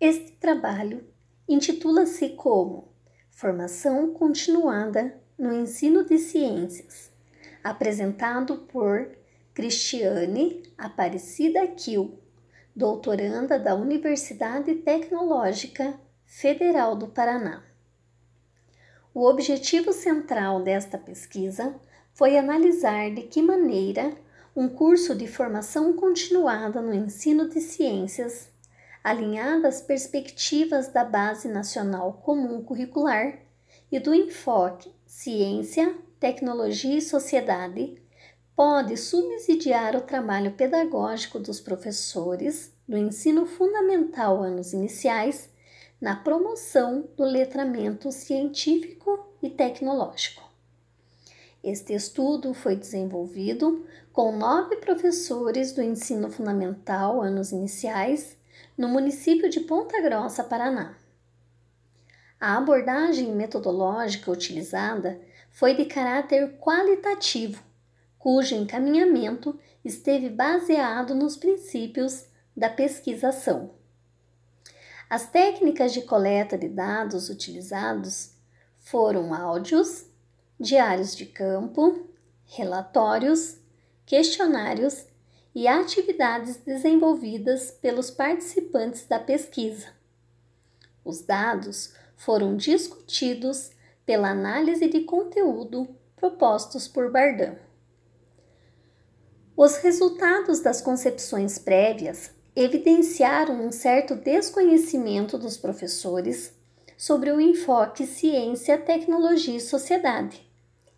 Este trabalho intitula-se como Formação Continuada no Ensino de Ciências, apresentado por Cristiane Aparecida Kiel, doutoranda da Universidade Tecnológica Federal do Paraná. O objetivo central desta pesquisa foi analisar de que maneira um curso de formação continuada no ensino de ciências, alinhado às perspectivas da Base Nacional Comum Curricular e do enfoque Ciência, Tecnologia e Sociedade, pode subsidiar o trabalho pedagógico dos professores do ensino fundamental anos iniciais na promoção do letramento científico e tecnológico. Este estudo foi desenvolvido com nove professores do ensino fundamental anos iniciais no município de Ponta Grossa, Paraná. A abordagem metodológica utilizada foi de caráter qualitativo, cujo encaminhamento esteve baseado nos princípios da pesquisação. As técnicas de coleta de dados utilizados foram áudios, diários de campo, relatórios, questionários e atividades desenvolvidas pelos participantes da pesquisa. Os dados foram discutidos pela análise de conteúdo propostos por Bardam. Os resultados das concepções prévias evidenciaram um certo desconhecimento dos professores sobre o enfoque ciência, tecnologia e sociedade,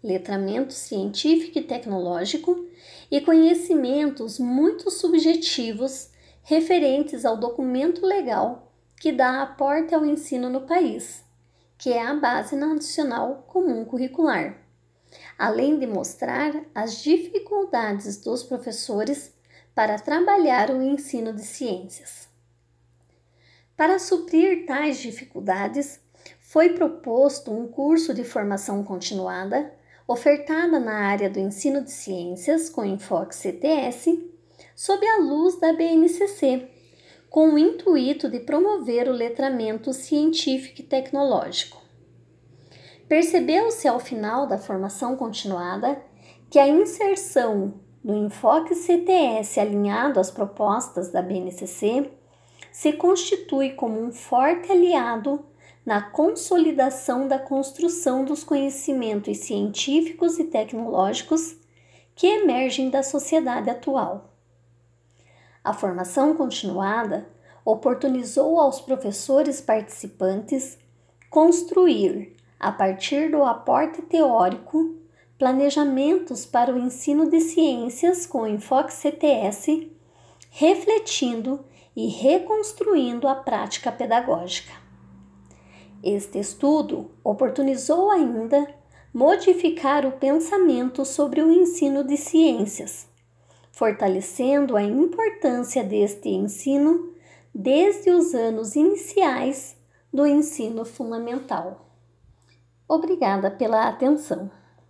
letramento científico e tecnológico e conhecimentos muito subjetivos referentes ao documento legal que dá aporte ao ensino no país, que é a Base Nacional Comum Curricular, além de mostrar as dificuldades dos professores para trabalhar o ensino de ciências. Para suprir tais dificuldades, foi proposto um curso de formação continuada ofertada na área do ensino de ciências com enfoque CTS, sob a luz da BNCC, com o intuito de promover o letramento científico e tecnológico. Percebeu-se ao final da formação continuada que a inserção no enfoque CTS alinhado às propostas da BNCC, se constitui como um forte aliado na consolidação da construção dos conhecimentos científicos e tecnológicos que emergem da sociedade atual. A formação continuada oportunizou aos professores participantes construir, a partir do aporte teórico, planejamentos para o ensino de ciências com enfoque CTS, refletindo e reconstruindo a prática pedagógica. Este estudo oportunizou ainda modificar o pensamento sobre o ensino de ciências, fortalecendo a importância deste ensino desde os anos iniciais do ensino fundamental. Obrigada pela atenção.